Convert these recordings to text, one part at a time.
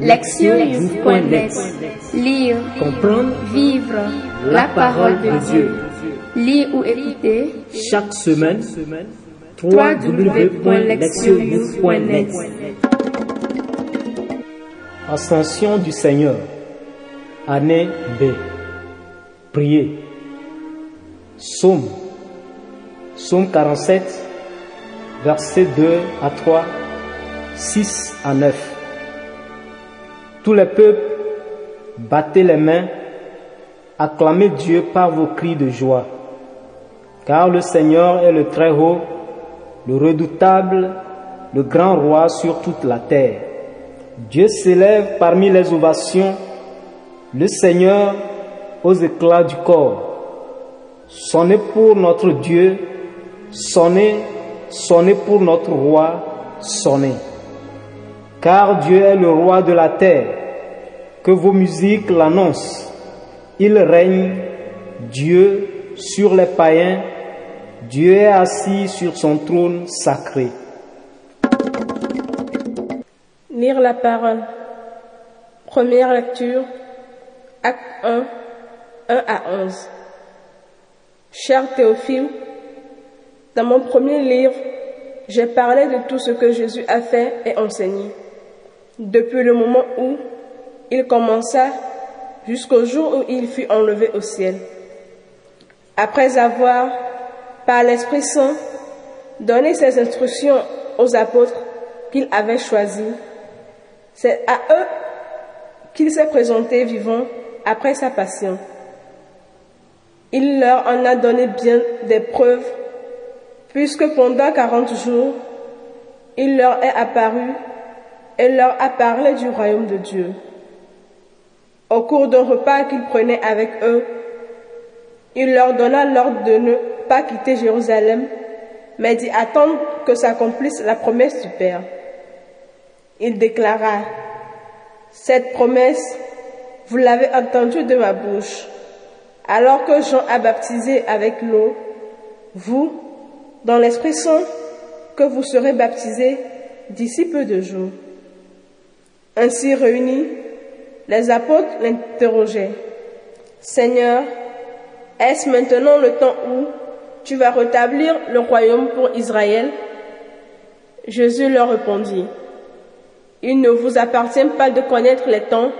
Lectionnews.net Lire, Comprendre, vivre la parole de Dieu. Lire ou écouter chaque semaine, www.lectionnews.net Ascension du Seigneur, année B. Priez. Psaume, Psaume 47, versets 2 à 3, 6 à 9. Tous les peuples, battez les mains, acclamez Dieu par vos cris de joie. Car le Seigneur est le Très-Haut, le redoutable, le grand roi sur toute la terre. Dieu s'élève parmi les ovations, le Seigneur aux éclats du corps. Sonnez pour notre Dieu, sonnez, sonnez pour notre roi, sonnez. Car Dieu est le roi de la terre, que vos musiques l'annoncent. Il règne, Dieu, sur les païens, Dieu est assis sur son trône sacré. Lire la parole. Première lecture. Acte 1, 1 à 11. Cher Théophile, dans mon premier livre, j'ai parlé de tout ce que Jésus a fait et enseigné, depuis le moment où il commença jusqu'au jour où il fut enlevé au ciel. Après avoir, par l'Esprit Saint, donné ses instructions aux apôtres qu'il avait choisis, c'est à eux qu'il s'est présenté vivant après sa passion. Il leur en a donné bien des preuves, puisque pendant quarante jours, il leur est apparu et leur a parlé du royaume de Dieu. Au cours d'un repas qu'il prenait avec eux, il leur donna l'ordre de ne pas quitter Jérusalem, mais d'y attendre que s'accomplisse la promesse du Père. Il déclara, Cette promesse, vous l'avez entendue de ma bouche. Alors que Jean a baptisé avec l'eau, vous, dans l'Esprit Saint, que vous serez baptisés d'ici peu de jours. Ainsi réunis, les apôtres l'interrogeaient. Seigneur, est-ce maintenant le temps où tu vas rétablir le royaume pour Israël? Jésus leur répondit, Il ne vous appartient pas de connaître les temps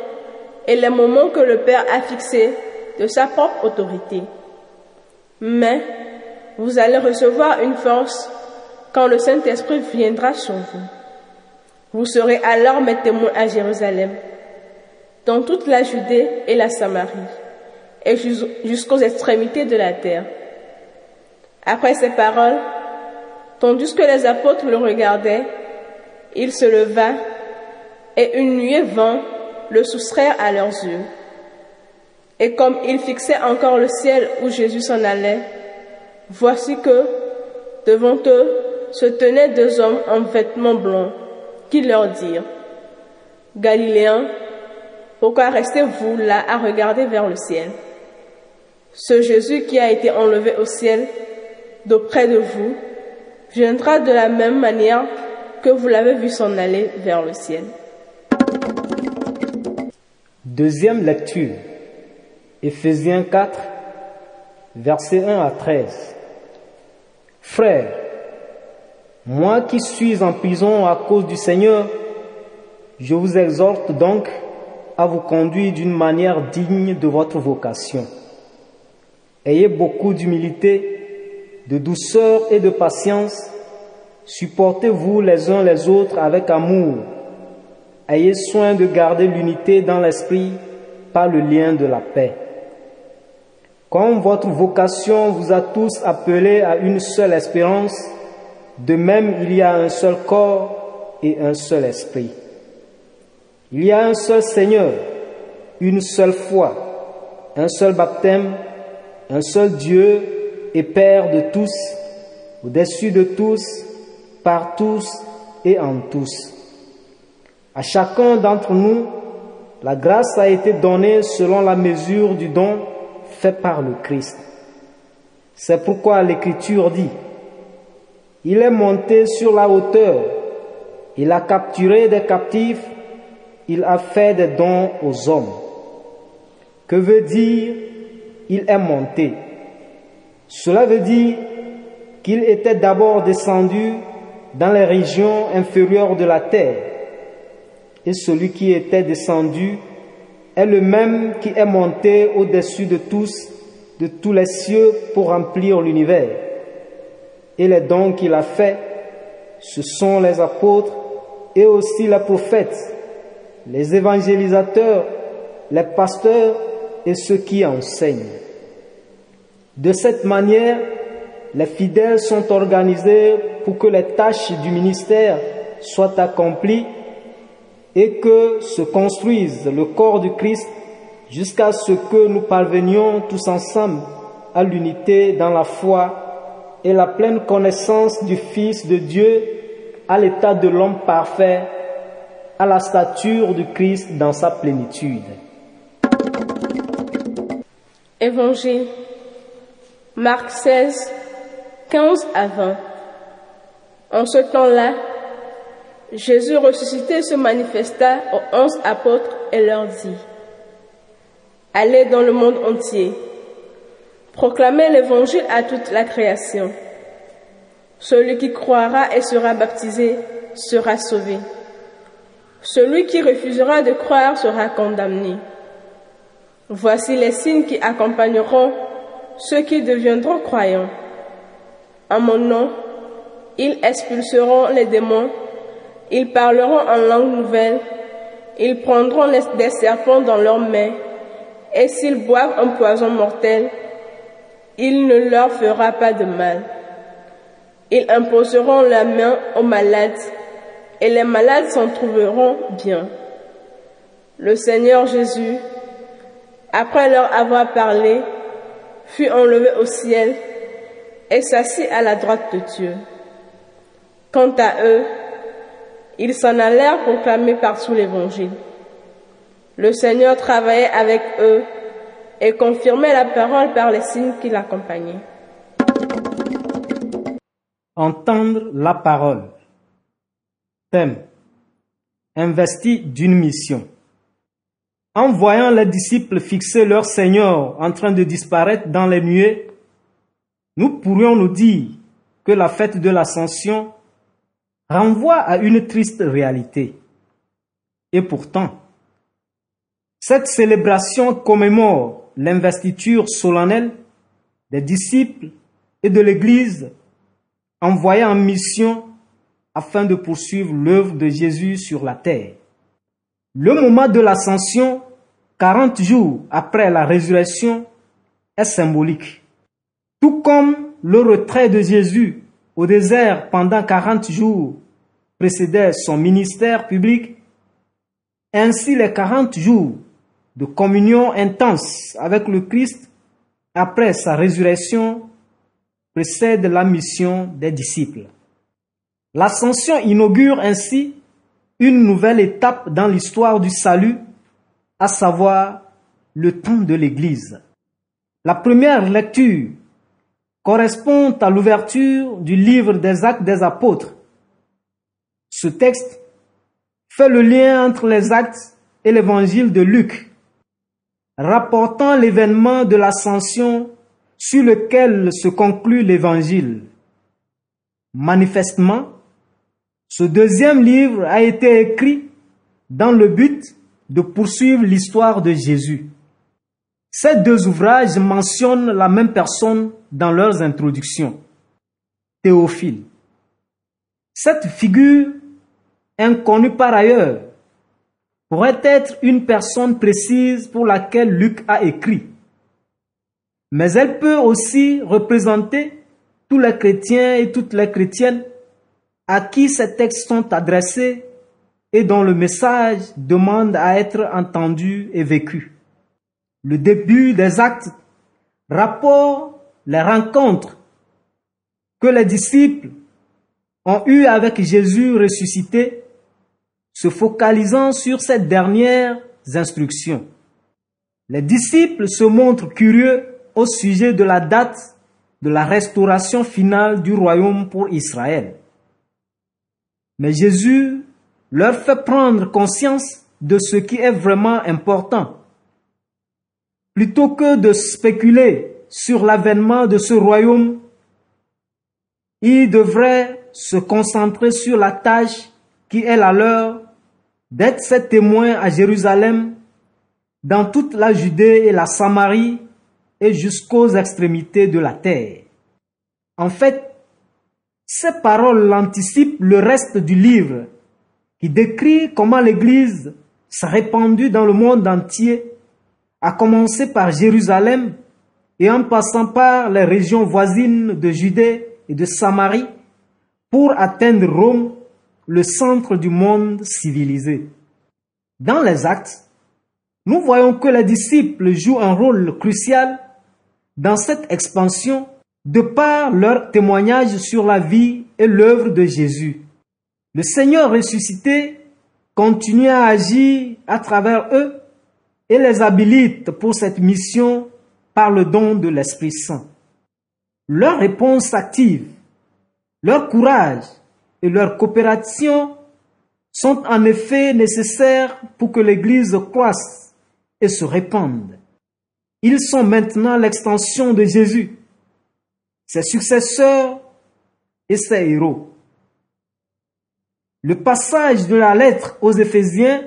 et les moments que le Père a fixés de sa propre autorité. Mais vous allez recevoir une force quand le Saint-Esprit viendra sur vous. Vous serez alors mes témoins à Jérusalem, dans toute la Judée et la Samarie, et jusqu'aux extrémités de la terre. Après ces paroles, tandis que les apôtres le regardaient, il se leva et une nuée vint le soustraire à leurs yeux. Et comme ils fixaient encore le ciel où Jésus s'en allait, voici que, devant eux, se tenaient deux hommes en vêtements blancs, qui leur dirent, Galiléens, pourquoi restez-vous là à regarder vers le ciel? Ce Jésus qui a été enlevé au ciel d'auprès de vous viendra de la même manière que vous l'avez vu s'en aller vers le ciel. Deuxième lecture. Éphésiens 4, versets 1 à 13. Frères, moi qui suis en prison à cause du Seigneur, je vous exhorte donc à vous conduire d'une manière digne de votre vocation. Ayez beaucoup d'humilité, de douceur et de patience. Supportez-vous les uns les autres avec amour. Ayez soin de garder l'unité dans l'esprit par le lien de la paix. Comme votre vocation vous a tous appelés à une seule espérance, de même il y a un seul corps et un seul esprit. Il y a un seul Seigneur, une seule foi, un seul baptême, un seul Dieu et Père de tous, au-dessus de tous, par tous et en tous. À chacun d'entre nous, la grâce a été donnée selon la mesure du don fait par le Christ. C'est pourquoi l'Écriture dit, Il est monté sur la hauteur, il a capturé des captifs, il a fait des dons aux hommes. Que veut dire il est monté? Cela veut dire qu'il était d'abord descendu dans les régions inférieures de la terre. Et celui qui était descendu est le même qui est monté au-dessus de tous, de tous les cieux pour remplir l'univers. Et les dons qu'il a faits, ce sont les apôtres et aussi les prophètes, les évangélisateurs, les pasteurs et ceux qui enseignent. De cette manière, les fidèles sont organisés pour que les tâches du ministère soient accomplies et que se construise le corps du Christ jusqu'à ce que nous parvenions tous ensemble à l'unité dans la foi et la pleine connaissance du Fils de Dieu, à l'état de l'homme parfait, à la stature du Christ dans sa plénitude. Évangile Marc 16, 15 à 20. En ce temps-là, Jésus ressuscité se manifesta aux onze apôtres et leur dit, Allez dans le monde entier, proclamez l'évangile à toute la création. Celui qui croira et sera baptisé sera sauvé. Celui qui refusera de croire sera condamné. Voici les signes qui accompagneront ceux qui deviendront croyants. En mon nom, ils expulseront les démons, ils parleront en langue nouvelle, ils prendront des serpents dans leurs mains, et s'ils boivent un poison mortel, il ne leur fera pas de mal. Ils imposeront la main aux malades, et les malades s'en trouveront bien. Le Seigneur Jésus, après leur avoir parlé, fut enlevé au ciel et s'assit à la droite de Dieu. Quant à eux, ils s'en allèrent proclamer partout l'Évangile. Le Seigneur travaillait avec eux et confirmait la parole par les signes qui l'accompagnaient. Entendre la parole. Thème. Investi d'une mission. En voyant les disciples fixer leur Seigneur en train de disparaître dans les nuées, nous pourrions nous dire que la fête de l'ascension renvoie à une triste réalité. Et pourtant, cette célébration commémore l'investiture solennelle des disciples et de l'Église envoyés en mission afin de poursuivre l'œuvre de Jésus sur la terre. Le moment de l'ascension 40 jours après la résurrection est symbolique. Tout comme le retrait de Jésus au désert pendant 40 jours précédait son ministère public, ainsi les 40 jours de communion intense avec le Christ après sa résurrection précèdent la mission des disciples. L'ascension inaugure ainsi une nouvelle étape dans l'histoire du salut à savoir le temps de l'Église. La première lecture correspond à l'ouverture du livre des actes des apôtres. Ce texte fait le lien entre les actes et l'évangile de Luc, rapportant l'événement de l'ascension sur lequel se conclut l'évangile. Manifestement, ce deuxième livre a été écrit dans le but de poursuivre l'histoire de Jésus. Ces deux ouvrages mentionnent la même personne dans leurs introductions. Théophile. Cette figure, inconnue par ailleurs, pourrait être une personne précise pour laquelle Luc a écrit. Mais elle peut aussi représenter tous les chrétiens et toutes les chrétiennes à qui ces textes sont adressés et dont le message demande à être entendu et vécu. Le début des actes rapporte les rencontres que les disciples ont eues avec Jésus ressuscité, se focalisant sur ces dernières instructions. Les disciples se montrent curieux au sujet de la date de la restauration finale du royaume pour Israël. Mais Jésus leur fait prendre conscience de ce qui est vraiment important. Plutôt que de spéculer sur l'avènement de ce royaume, ils devraient se concentrer sur la tâche qui est la leur d'être ses témoins à Jérusalem, dans toute la Judée et la Samarie et jusqu'aux extrémités de la terre. En fait, ces paroles anticipent le reste du livre qui décrit comment l'Église s'est répandue dans le monde entier, à commencer par Jérusalem et en passant par les régions voisines de Judée et de Samarie pour atteindre Rome, le centre du monde civilisé. Dans les actes, nous voyons que les disciples jouent un rôle crucial dans cette expansion de par leur témoignage sur la vie et l'œuvre de Jésus. Le Seigneur ressuscité continue à agir à travers eux et les habilite pour cette mission par le don de l'Esprit Saint. Leur réponse active, leur courage et leur coopération sont en effet nécessaires pour que l'Église croisse et se répande. Ils sont maintenant l'extension de Jésus, ses successeurs et ses héros. Le passage de la lettre aux Éphésiens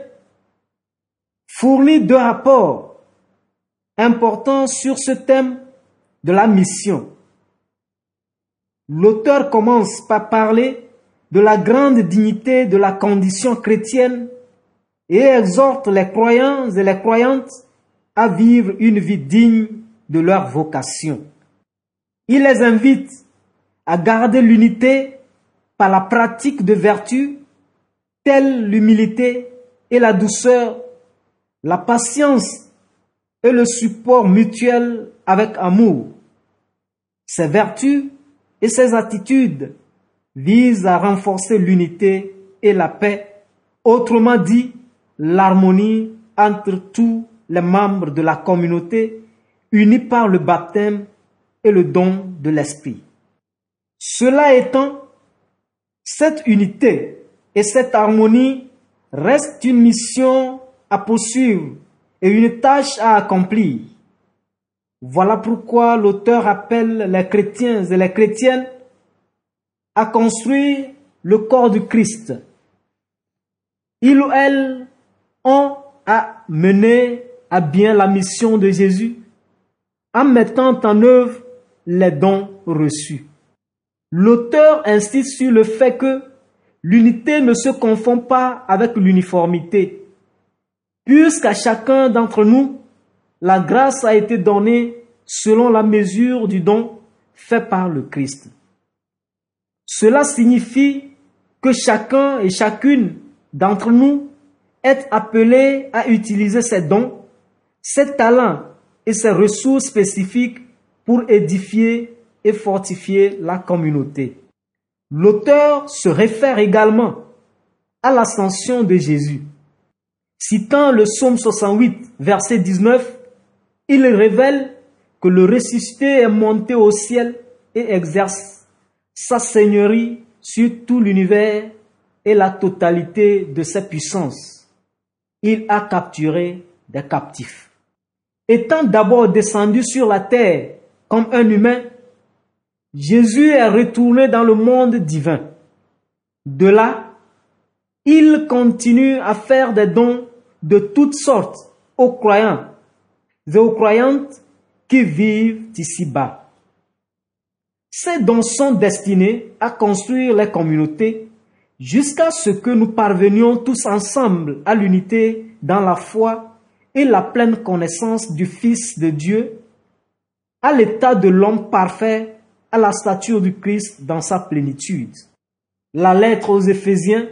fournit deux rapports importants sur ce thème de la mission. L'auteur commence par parler de la grande dignité de la condition chrétienne et exhorte les croyants et les croyantes à vivre une vie digne de leur vocation. Il les invite à garder l'unité par la pratique de vertus telles l'humilité et la douceur, la patience et le support mutuel avec amour. Ces vertus et ces attitudes visent à renforcer l'unité et la paix, autrement dit l'harmonie entre tous les membres de la communauté unis par le baptême et le don de l'Esprit. Cela étant, cette unité et cette harmonie restent une mission à poursuivre et une tâche à accomplir. Voilà pourquoi l'auteur appelle les chrétiens et les chrétiennes à construire le corps du Christ. Ils ou elles ont à mener à bien la mission de Jésus en mettant en œuvre les dons reçus. L'auteur insiste sur le fait que l'unité ne se confond pas avec l'uniformité, puisqu'à chacun d'entre nous, la grâce a été donnée selon la mesure du don fait par le Christ. Cela signifie que chacun et chacune d'entre nous est appelé à utiliser ses dons, ses talents et ses ressources spécifiques pour édifier et fortifier la communauté. L'auteur se réfère également à l'ascension de Jésus. Citant le psaume 68, verset 19, il révèle que le ressuscité est monté au ciel et exerce sa seigneurie sur tout l'univers et la totalité de ses puissances. Il a capturé des captifs. Étant d'abord descendu sur la terre comme un humain, Jésus est retourné dans le monde divin. De là, il continue à faire des dons de toutes sortes aux croyants et aux croyantes qui vivent ici-bas. Ces dons sont destinés à construire les communautés jusqu'à ce que nous parvenions tous ensemble à l'unité dans la foi et la pleine connaissance du Fils de Dieu à l'état de l'homme parfait, à la stature du Christ dans sa plénitude. La lettre aux Éphésiens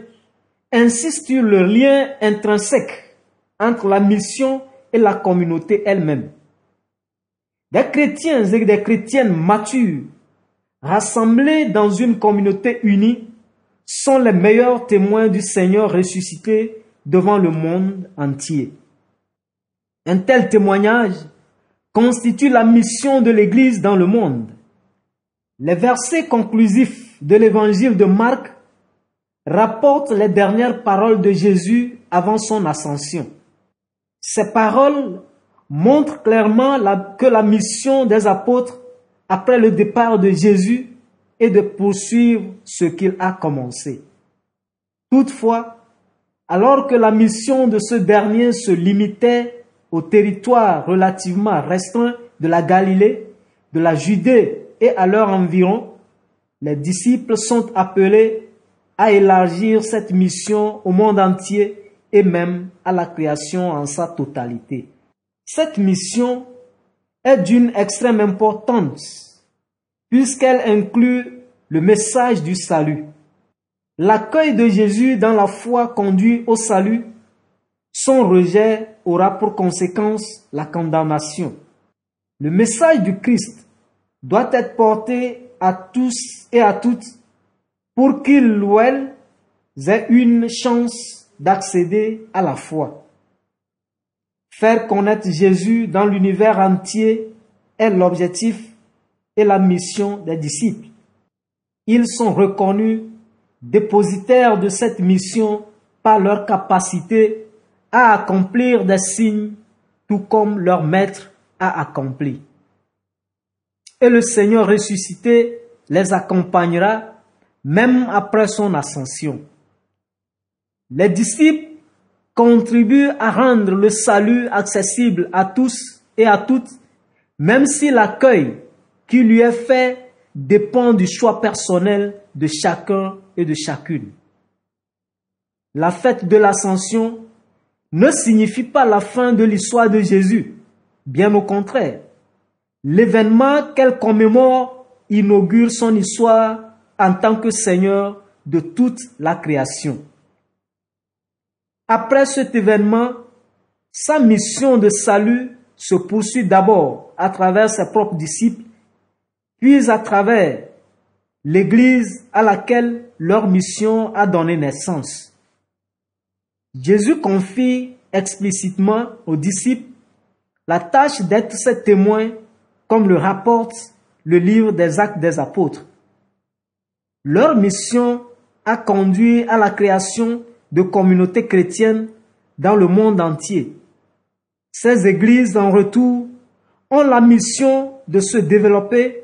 insiste sur le lien intrinsèque entre la mission et la communauté elle-même. Des chrétiens et des chrétiennes matures, rassemblés dans une communauté unie, sont les meilleurs témoins du Seigneur ressuscité devant le monde entier. Un tel témoignage constitue la mission de l'Église dans le monde. Les versets conclusifs de l'évangile de Marc rapporte les dernières paroles de Jésus avant son ascension. Ces paroles montrent clairement que la mission des apôtres après le départ de Jésus est de poursuivre ce qu'il a commencé. Toutefois, alors que la mission de ce dernier se limitait au territoire relativement restreint de la Galilée, de la Judée et à leur environ, les disciples sont appelés à élargir cette mission au monde entier et même à la création en sa totalité. Cette mission est d'une extrême importance puisqu'elle inclut le message du salut. L'accueil de Jésus dans la foi conduit au salut. Son rejet aura pour conséquence la condamnation. Le message du Christ doit être porté à tous et à toutes pour qu'ils ou elles aient une chance d'accéder à la foi. Faire connaître Jésus dans l'univers entier est l'objectif et la mission des disciples. Ils sont reconnus dépositaires de cette mission par leur capacité à accomplir des signes tout comme leur maître a accompli. Et le Seigneur ressuscité les accompagnera même après son ascension. Les disciples contribuent à rendre le salut accessible à tous et à toutes, même si l'accueil qui lui est fait dépend du choix personnel de chacun et de chacune. La fête de l'ascension ne signifie pas la fin de l'histoire de Jésus, bien au contraire. L'événement qu'elle commémore inaugure son histoire en tant que Seigneur de toute la création. Après cet événement, sa mission de salut se poursuit d'abord à travers ses propres disciples, puis à travers l'Église à laquelle leur mission a donné naissance. Jésus confie explicitement aux disciples la tâche d'être ses témoins, comme le rapporte le livre des actes des apôtres. Leur mission a conduit à la création de communautés chrétiennes dans le monde entier. Ces églises, en retour, ont la mission de se développer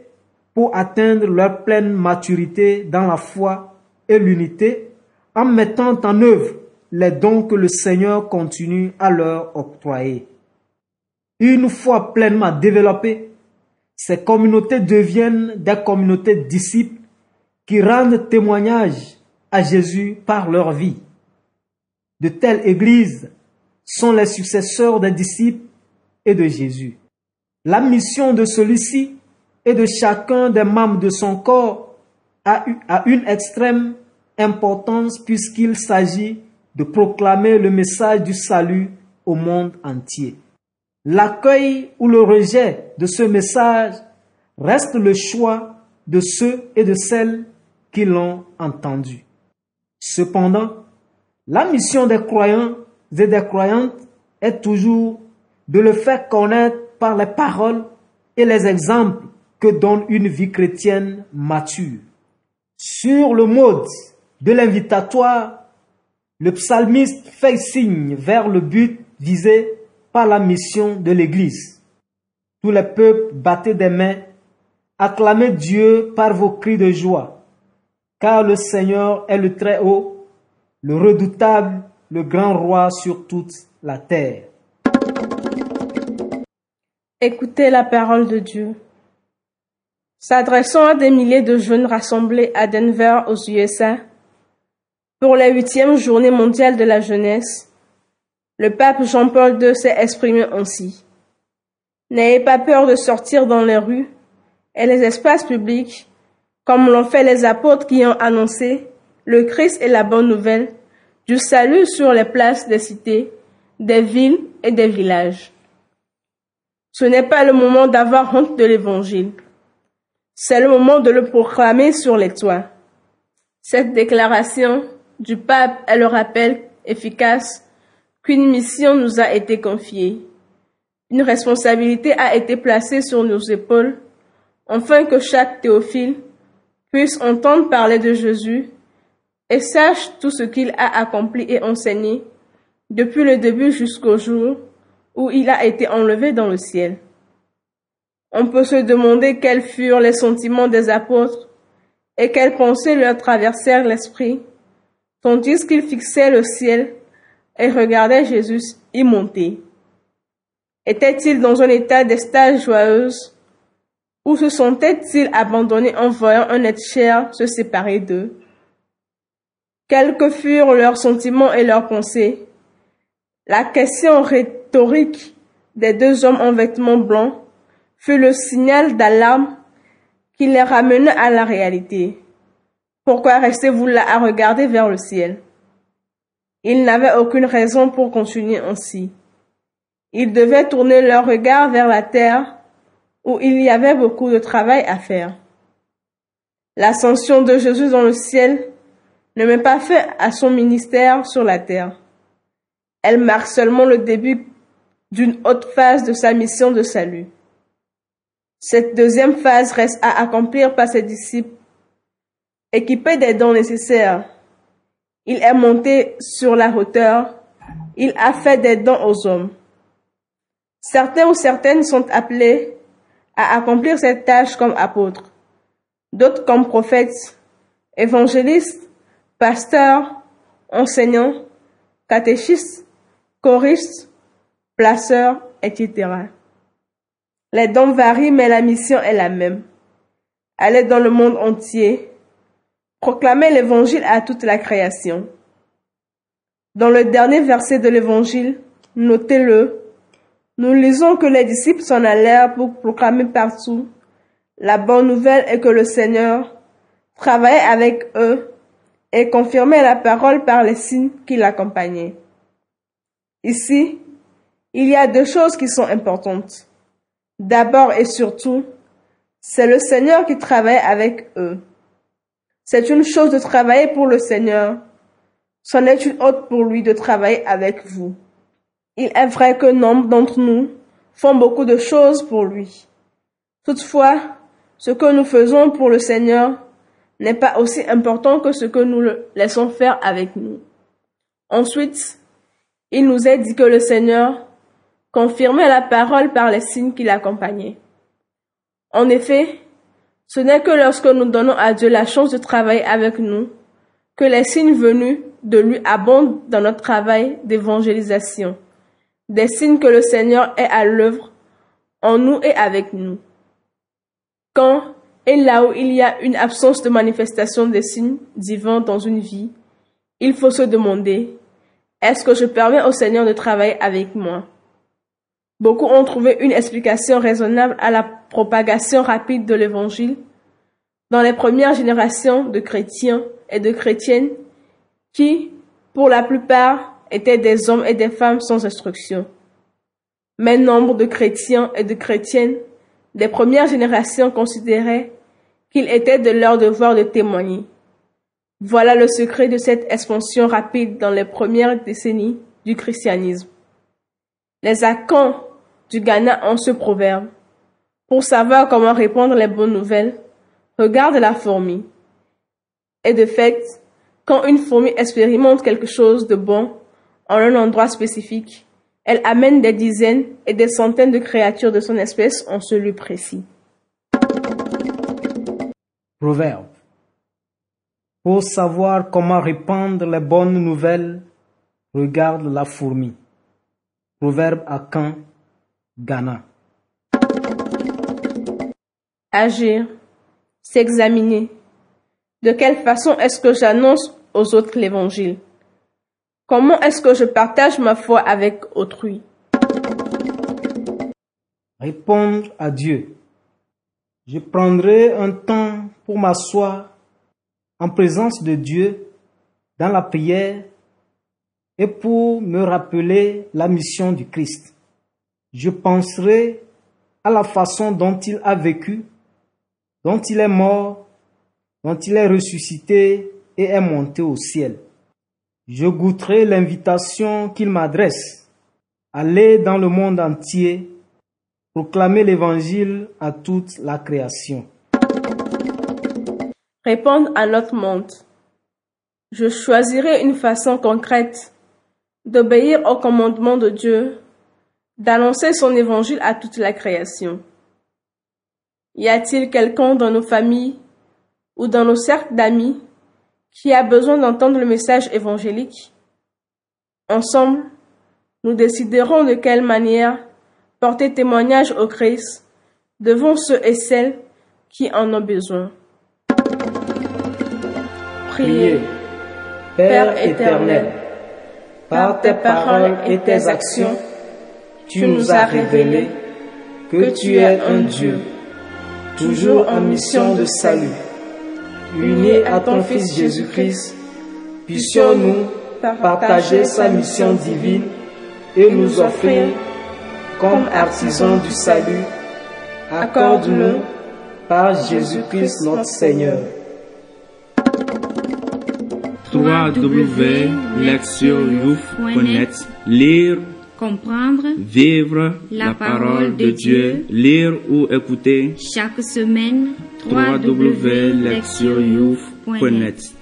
pour atteindre leur pleine maturité dans la foi et l'unité en mettant en œuvre les dons que le Seigneur continue à leur octroyer. Une fois pleinement développées, ces communautés deviennent des communautés disciples qui rendent témoignage à Jésus par leur vie. De telles églises sont les successeurs des disciples et de Jésus. La mission de celui-ci et de chacun des membres de son corps a, une extrême importance puisqu'il s'agit de proclamer le message du salut au monde entier. L'accueil ou le rejet de ce message reste le choix de ceux et de celles qui l'ont entendu. Cependant, la mission des croyants et des croyantes est toujours de le faire connaître par les paroles et les exemples que donne une vie chrétienne mature. Sur le mode de l'invitatoire, le psalmiste fait signe vers le but visé par la mission de l'Église. Tous les peuples battaient des mains, acclamez Dieu par vos cris de joie car le Seigneur est le Très-Haut, le redoutable, le grand roi sur toute la terre. Écoutez la parole de Dieu. S'adressant à des milliers de jeunes rassemblés à Denver aux USA pour la huitième journée mondiale de la jeunesse, le pape Jean-Paul II s'est exprimé ainsi. N'ayez pas peur de sortir dans les rues et les espaces publics comme l'ont fait les apôtres qui ont annoncé le Christ et la bonne nouvelle du salut sur les places des cités, des villes et des villages. Ce n'est pas le moment d'avoir honte de l'Évangile. C'est le moment de le proclamer sur les toits. Cette déclaration du pape est le rappel efficace qu'une mission nous a été confiée. Une responsabilité a été placée sur nos épaules, afin que chaque théophile puisse entendre parler de Jésus et sache tout ce qu'il a accompli et enseigné depuis le début jusqu'au jour où il a été enlevé dans le ciel. On peut se demander quels furent les sentiments des apôtres et quelles pensées leur traversèrent l'esprit, tandis qu'ils fixaient le ciel et regardaient Jésus y monter. Étaient-ils dans un état d'extase joyeuse ou se sentaient-ils abandonnés en voyant un être cher se séparer d'eux? Quels que furent leurs sentiments et leurs pensées La question rhétorique des deux hommes en vêtements blancs fut le signal d'alarme qui les ramena à la réalité. Pourquoi restez-vous là à regarder vers le ciel? Ils n'avaient aucune raison pour continuer ainsi. Ils devaient tourner leur regard vers la terre où il y avait beaucoup de travail à faire. L'ascension de Jésus dans le ciel ne met pas fin à son ministère sur la terre. Elle marque seulement le début d'une autre phase de sa mission de salut. Cette deuxième phase reste à accomplir par ses disciples. Équipés des dons nécessaires, il est monté sur la hauteur, il a fait des dons aux hommes. Certains ou certaines sont appelés à accomplir cette tâche comme apôtres, d'autres comme prophètes, évangélistes, pasteurs, enseignants, catéchistes, choristes, placeurs, etc. Les dons varient, mais la mission est la même. Aller dans le monde entier, proclamer l'évangile à toute la création. Dans le dernier verset de l'évangile, notez-le, nous lisons que les disciples s'en allèrent pour proclamer partout la bonne nouvelle est que le Seigneur travaillait avec eux et confirmait la parole par les signes qui l'accompagnaient. Ici, il y a deux choses qui sont importantes. D'abord et surtout, c'est le Seigneur qui travaille avec eux. C'est une chose de travailler pour le Seigneur. C'en est une autre pour lui de travailler avec vous. Il est vrai que nombre d'entre nous font beaucoup de choses pour lui. Toutefois, ce que nous faisons pour le Seigneur n'est pas aussi important que ce que nous le laissons faire avec nous. Ensuite, il nous est dit que le Seigneur confirmait la parole par les signes qui l'accompagnaient. En effet, ce n'est que lorsque nous donnons à Dieu la chance de travailler avec nous que les signes venus de lui abondent dans notre travail d'évangélisation des signes que le Seigneur est à l'œuvre en nous et avec nous. Quand et là où il y a une absence de manifestation des signes divins dans une vie, il faut se demander, est-ce que je permets au Seigneur de travailler avec moi? Beaucoup ont trouvé une explication raisonnable à la propagation rapide de l'Évangile dans les premières générations de chrétiens et de chrétiennes qui, pour la plupart, étaient des hommes et des femmes sans instruction. Mais nombre de chrétiens et de chrétiennes des premières générations considéraient qu'il était de leur devoir de témoigner. Voilà le secret de cette expansion rapide dans les premières décennies du christianisme. Les acants du Ghana ont ce proverbe. Pour savoir comment répondre les bonnes nouvelles, regarde la fourmi. Et de fait, quand une fourmi expérimente quelque chose de bon, en un endroit spécifique. Elle amène des dizaines et des centaines de créatures de son espèce en ce lieu précis. Proverbe. Pour savoir comment répandre les bonnes nouvelles, regarde la fourmi. Proverbe à Caen, Ghana. Agir, s'examiner. De quelle façon est-ce que j'annonce aux autres l'évangile? Comment est-ce que je partage ma foi avec autrui? Répondre à Dieu. Je prendrai un temps pour m'asseoir en présence de Dieu dans la prière et pour me rappeler la mission du Christ. Je penserai à la façon dont il a vécu, dont il est mort, dont il est ressuscité et est monté au ciel je goûterai l'invitation qu'il m'adresse. Aller dans le monde entier, proclamer l'évangile à toute la création. Répondre à notre monde. Je choisirai une façon concrète d'obéir au commandement de Dieu, d'annoncer son évangile à toute la création. Y a-t-il quelqu'un dans nos familles ou dans nos cercles d'amis qui a besoin d'entendre le message évangélique? Ensemble, nous déciderons de quelle manière porter témoignage au Christ devant ceux et celles qui en ont besoin. Priez. Père éternel, par tes paroles et tes actions, tu nous as révélé que tu es un Dieu, toujours en mission de salut. Unis à ton Fils Jésus-Christ, puissions-nous partager sa mission divine et nous offrir comme artisans du salut. Accorde-le par Jésus-Christ notre Seigneur. www.lectioyouf.net Lire, comprendre, vivre la parole de Dieu. Lire ou écouter chaque semaine www.lectioyouf.net